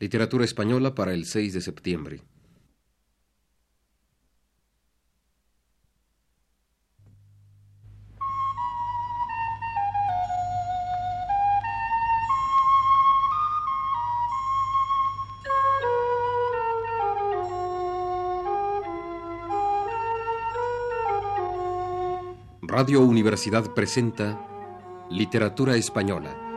Literatura española para el 6 de septiembre. Radio Universidad presenta Literatura Española.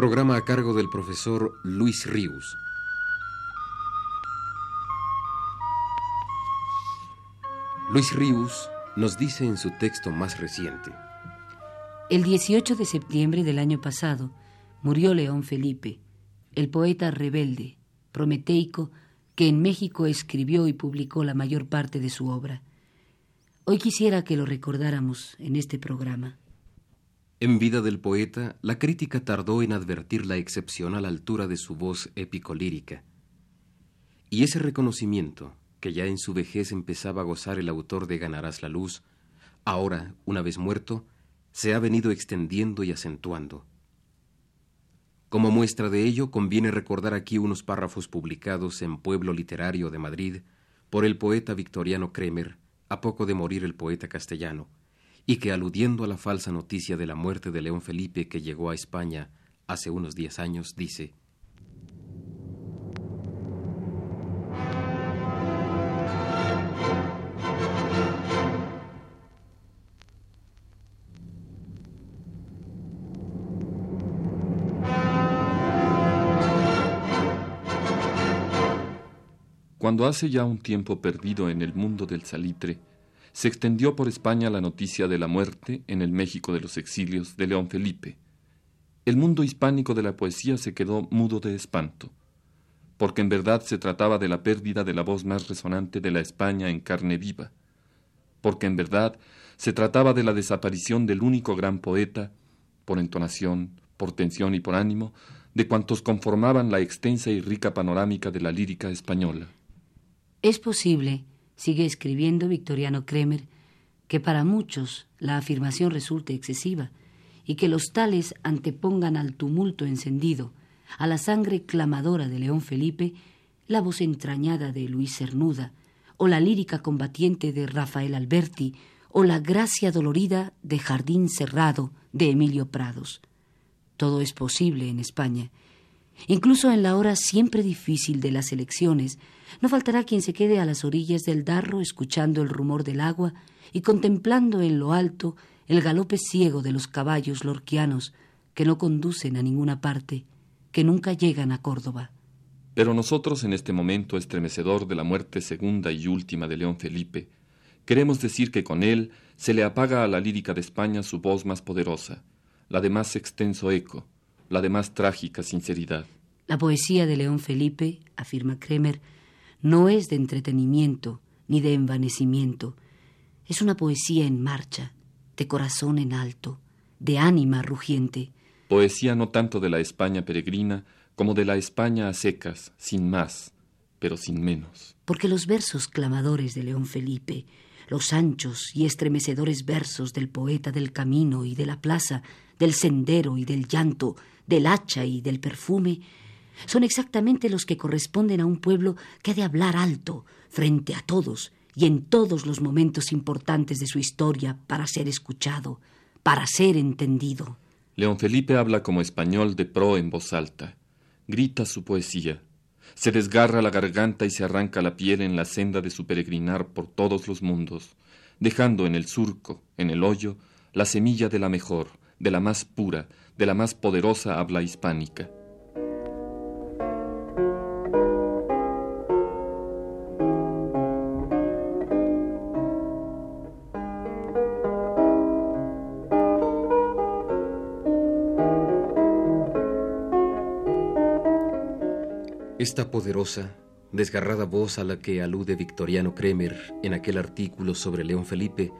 Programa a cargo del profesor Luis Ríos. Luis Ríos nos dice en su texto más reciente. El 18 de septiembre del año pasado murió León Felipe, el poeta rebelde, prometeico, que en México escribió y publicó la mayor parte de su obra. Hoy quisiera que lo recordáramos en este programa. En vida del poeta, la crítica tardó en advertir la excepcional altura de su voz épico-lírica. Y ese reconocimiento, que ya en su vejez empezaba a gozar el autor de Ganarás la Luz, ahora, una vez muerto, se ha venido extendiendo y acentuando. Como muestra de ello, conviene recordar aquí unos párrafos publicados en Pueblo Literario de Madrid por el poeta victoriano Kremer, a poco de morir el poeta castellano, y que aludiendo a la falsa noticia de la muerte de León Felipe que llegó a España hace unos diez años, dice Cuando hace ya un tiempo perdido en el mundo del salitre, se extendió por España la noticia de la muerte en el México de los exilios de León Felipe. El mundo hispánico de la poesía se quedó mudo de espanto, porque en verdad se trataba de la pérdida de la voz más resonante de la España en carne viva, porque en verdad se trataba de la desaparición del único gran poeta, por entonación, por tensión y por ánimo, de cuantos conformaban la extensa y rica panorámica de la lírica española. Es posible, sigue escribiendo Victoriano Kremer, que para muchos la afirmación resulte excesiva y que los tales antepongan al tumulto encendido, a la sangre clamadora de León Felipe, la voz entrañada de Luis Cernuda, o la lírica combatiente de Rafael Alberti, o la gracia dolorida de Jardín Cerrado de Emilio Prados. Todo es posible en España. Incluso en la hora siempre difícil de las elecciones, no faltará quien se quede a las orillas del Darro escuchando el rumor del agua y contemplando en lo alto el galope ciego de los caballos lorquianos que no conducen a ninguna parte, que nunca llegan a Córdoba. Pero nosotros en este momento estremecedor de la muerte segunda y última de León Felipe, queremos decir que con él se le apaga a la lírica de España su voz más poderosa, la de más extenso eco, la de más trágica sinceridad. La poesía de León Felipe, afirma Kremer, no es de entretenimiento ni de envanecimiento. Es una poesía en marcha, de corazón en alto, de ánima rugiente. Poesía no tanto de la España peregrina como de la España a secas, sin más, pero sin menos. Porque los versos clamadores de León Felipe, los anchos y estremecedores versos del poeta del camino y de la plaza, del sendero y del llanto, del hacha y del perfume, son exactamente los que corresponden a un pueblo que ha de hablar alto, frente a todos y en todos los momentos importantes de su historia para ser escuchado, para ser entendido. León Felipe habla como español de pro en voz alta, grita su poesía, se desgarra la garganta y se arranca la piel en la senda de su peregrinar por todos los mundos, dejando en el surco, en el hoyo, la semilla de la mejor, de la más pura, de la más poderosa habla hispánica. Esta poderosa, desgarrada voz a la que alude Victoriano Kremer en aquel artículo sobre León Felipe,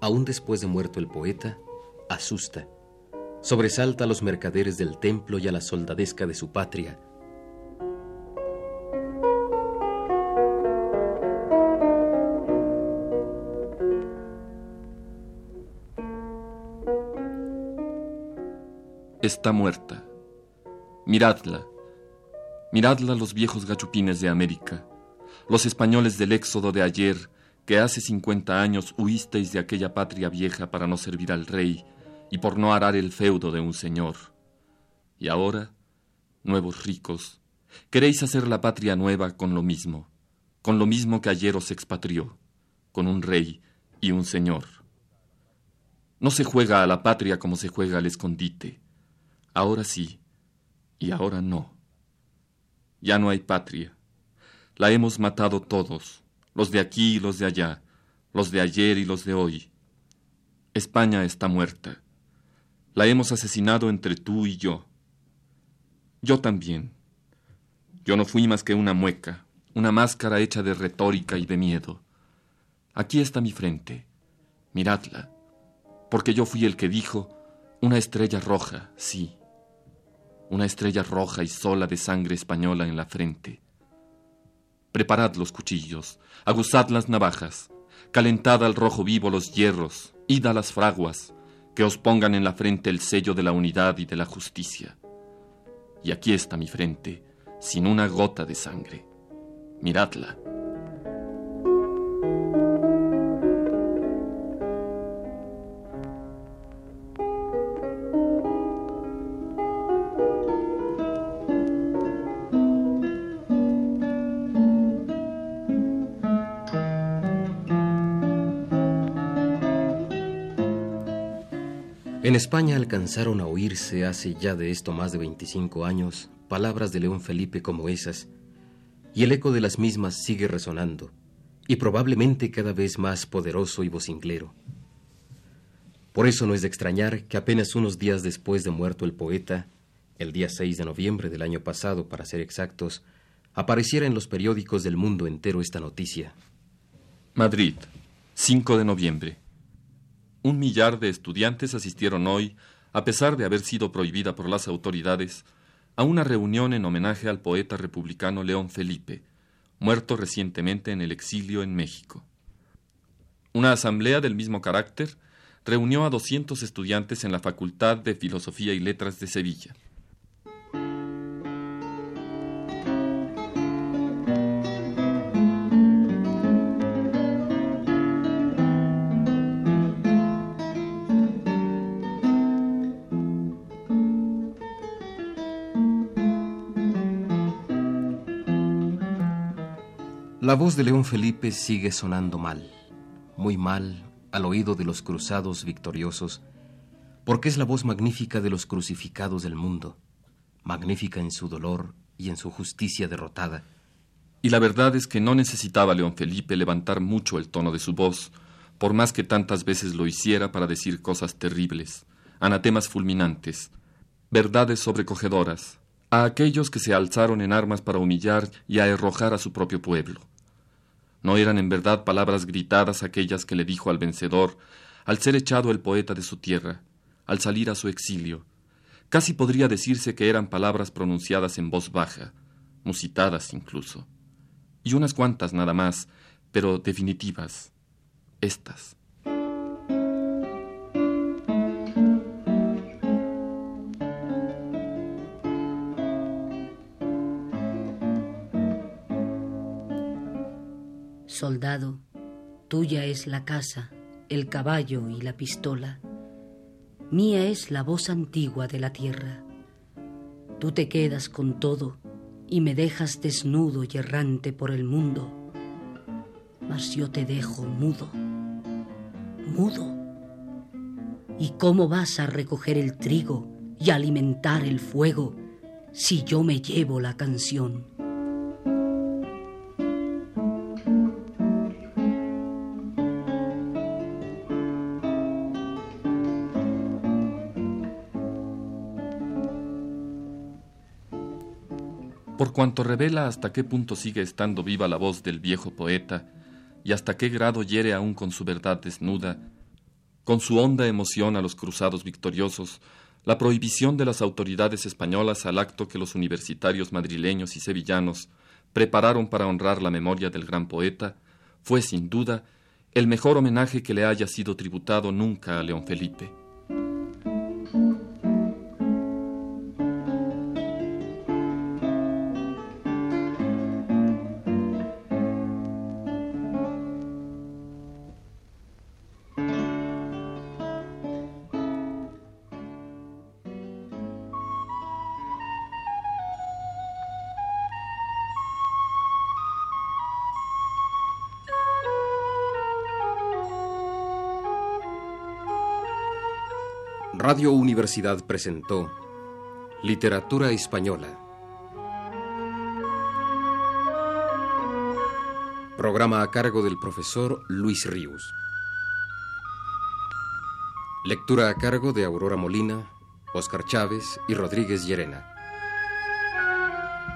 aún después de muerto el poeta, asusta, sobresalta a los mercaderes del templo y a la soldadesca de su patria. Está muerta. Miradla, miradla los viejos gachupines de América, los españoles del éxodo de ayer, que hace cincuenta años huisteis de aquella patria vieja para no servir al rey y por no arar el feudo de un señor. Y ahora, nuevos ricos, queréis hacer la patria nueva con lo mismo, con lo mismo que ayer os expatrió, con un rey y un señor. No se juega a la patria como se juega al escondite. Ahora sí, y ahora no. Ya no hay patria. La hemos matado todos, los de aquí y los de allá, los de ayer y los de hoy. España está muerta. La hemos asesinado entre tú y yo. Yo también. Yo no fui más que una mueca, una máscara hecha de retórica y de miedo. Aquí está mi frente. Miradla. Porque yo fui el que dijo, una estrella roja, sí. Una estrella roja y sola de sangre española en la frente. Preparad los cuchillos, aguzad las navajas, calentad al rojo vivo los hierros, id a las fraguas, que os pongan en la frente el sello de la unidad y de la justicia. Y aquí está mi frente, sin una gota de sangre. Miradla. En España alcanzaron a oírse hace ya de esto más de 25 años palabras de León Felipe como esas, y el eco de las mismas sigue resonando, y probablemente cada vez más poderoso y vocinglero. Por eso no es de extrañar que apenas unos días después de muerto el poeta, el día 6 de noviembre del año pasado, para ser exactos, apareciera en los periódicos del mundo entero esta noticia. Madrid, 5 de noviembre. Un millar de estudiantes asistieron hoy, a pesar de haber sido prohibida por las autoridades, a una reunión en homenaje al poeta republicano León Felipe, muerto recientemente en el exilio en México. Una asamblea del mismo carácter reunió a 200 estudiantes en la Facultad de Filosofía y Letras de Sevilla. La voz de León Felipe sigue sonando mal, muy mal al oído de los cruzados victoriosos, porque es la voz magnífica de los crucificados del mundo, magnífica en su dolor y en su justicia derrotada. Y la verdad es que no necesitaba León Felipe levantar mucho el tono de su voz, por más que tantas veces lo hiciera para decir cosas terribles, anatemas fulminantes, verdades sobrecogedoras, a aquellos que se alzaron en armas para humillar y arrojar a su propio pueblo. No eran en verdad palabras gritadas aquellas que le dijo al vencedor al ser echado el poeta de su tierra, al salir a su exilio. Casi podría decirse que eran palabras pronunciadas en voz baja, musitadas incluso. Y unas cuantas nada más, pero definitivas. Estas. Soldado, tuya es la casa, el caballo y la pistola. Mía es la voz antigua de la tierra. Tú te quedas con todo y me dejas desnudo y errante por el mundo. Mas yo te dejo mudo, mudo. ¿Y cómo vas a recoger el trigo y alimentar el fuego si yo me llevo la canción? Cuanto revela hasta qué punto sigue estando viva la voz del viejo poeta y hasta qué grado hiere aún con su verdad desnuda, con su honda emoción a los cruzados victoriosos, la prohibición de las autoridades españolas al acto que los universitarios madrileños y sevillanos prepararon para honrar la memoria del gran poeta, fue sin duda el mejor homenaje que le haya sido tributado nunca a León Felipe. Radio Universidad presentó Literatura Española. Programa a cargo del profesor Luis Ríos. Lectura a cargo de Aurora Molina, Óscar Chávez y Rodríguez Llerena.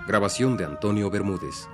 Grabación de Antonio Bermúdez.